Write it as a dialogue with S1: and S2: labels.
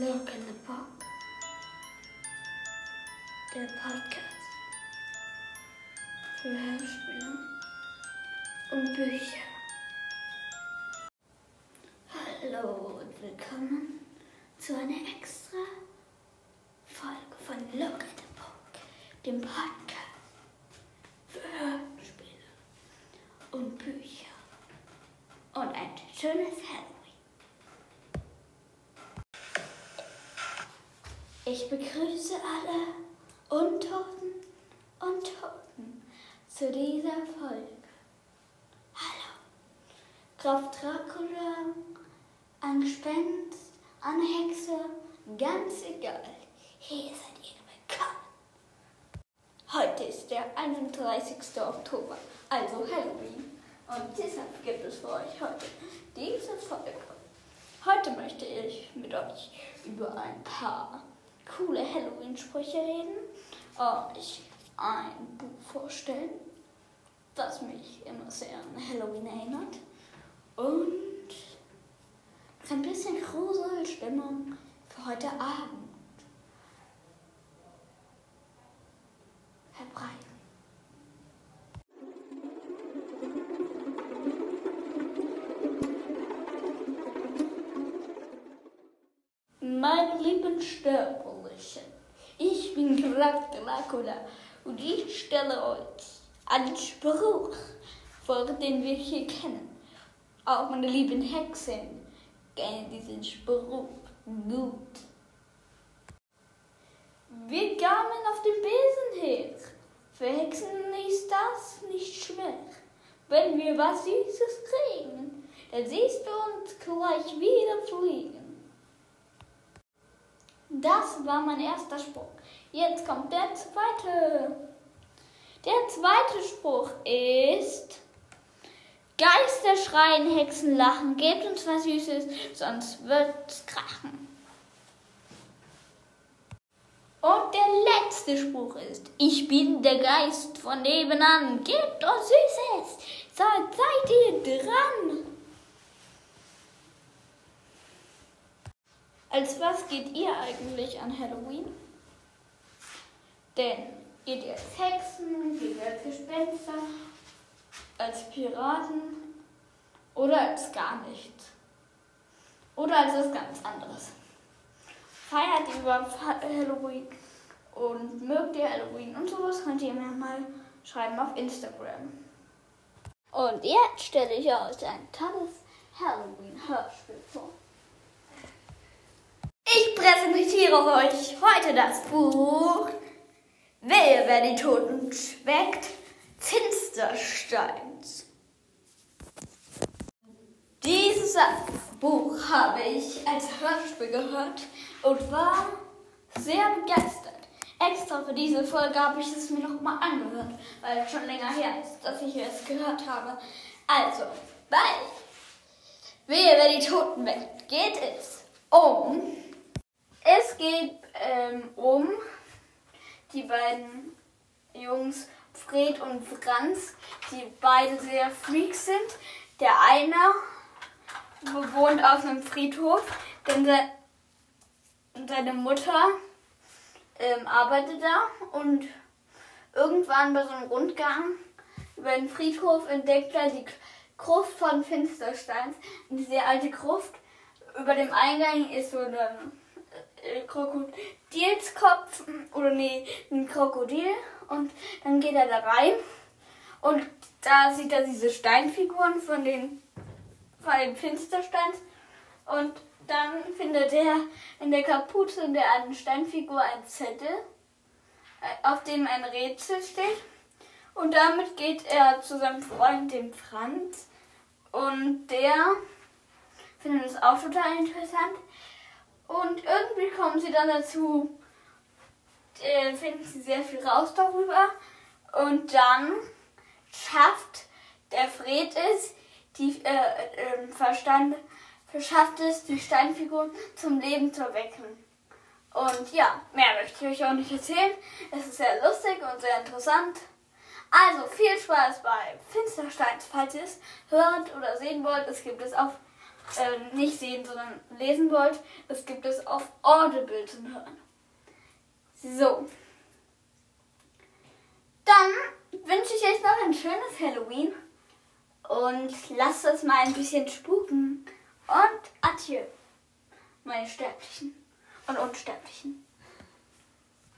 S1: Look in the Book. Der Podcast für Hörspiele und Bücher. Hallo und willkommen zu einer extra Folge von Look at the Book, dem Podcast für Hörspiele und Bücher. Und ein schönes Halloween. Ich begrüße alle Untoten und Toten zu dieser Folge. Hallo, Graf Dracula, ein Gespenst, eine Hexe, ganz egal. Hier seid ihr willkommen. Heute ist der 31. Oktober, also Halloween. Und deshalb gibt es für euch heute diese Folge. Heute möchte ich mit euch über ein paar coole Halloween-Sprüche reden, euch ein Buch vorstellen, das mich immer sehr an Halloween erinnert. Und ein bisschen Gruselstimmung für heute Abend. Verbreiten. Meine lieben Sterblichen, ich bin Graf Dracula und ich stelle euch einen Spruch vor, den wir hier kennen. Auch meine lieben Hexen kennen diesen Spruch gut. Wir kamen auf dem Besen her. Für Hexen ist das nicht schwer. Wenn wir was Süßes kriegen, dann siehst du uns gleich wieder fliegen. Das war mein erster Spruch. Jetzt kommt der zweite. Der zweite Spruch ist: Geister schreien, Hexen lachen, gebt uns was Süßes, sonst wird's krachen. Und der letzte Spruch ist: Ich bin der Geist von nebenan, gebt uns Süßes, sonst seid ihr dran. Als was geht ihr eigentlich an Halloween? Denn geht ihr als Hexen, geht ihr als Gespenster, als Piraten oder als gar nichts? Oder als was ganz anderes? Feiert ihr überhaupt Halloween und mögt ihr Halloween und sowas könnt ihr mir mal schreiben auf Instagram. Und jetzt stelle ich euch ein tolles Halloween-Hörspiel vor. Präsentiere euch heute das Buch Wehe, wer die Toten schweckt, Finstersteins. Dieses Buch habe ich als Hörspiel gehört und war sehr begeistert. Extra für diese Folge habe ich es mir nochmal angehört, weil es schon länger her ist, dass ich es gehört habe. Also, bei Wehe, wer die Toten weckt, geht es um es geht ähm, um die beiden Jungs Fred und Franz, die beide sehr Freaks sind. Der eine wohnt auf einem Friedhof, denn se seine Mutter ähm, arbeitet da und irgendwann bei so einem Rundgang über den Friedhof entdeckt er die Gruft von Finstersteins, eine sehr alte Gruft. Über dem Eingang ist so eine äh, Krokodilskopf oder nee, ein Krokodil. Und dann geht er da rein. Und da sieht er diese Steinfiguren von den, von den Finstersteins und dann findet er in der Kapuze der einen Steinfigur ein Zettel, äh, auf dem ein Rätsel steht. Und damit geht er zu seinem Freund, dem Franz. Und der findet es auch total interessant und irgendwie kommen sie dann dazu, äh, finden sie sehr viel raus darüber. Und dann schafft der Fred es, die äh, äh, Verstand verschafft es, die Steinfiguren zum Leben zu erwecken. Und ja, mehr möchte ich euch auch nicht erzählen. Es ist sehr lustig und sehr interessant. Also viel Spaß bei Finstersteins, falls ihr es hören oder sehen wollt. Es gibt es auf äh, nicht sehen, sondern lesen wollt, das gibt es auf Audible zum Hören. So. Dann wünsche ich euch noch ein schönes Halloween und lasst es mal ein bisschen spuken. Und adieu, meine Sterblichen und Unsterblichen.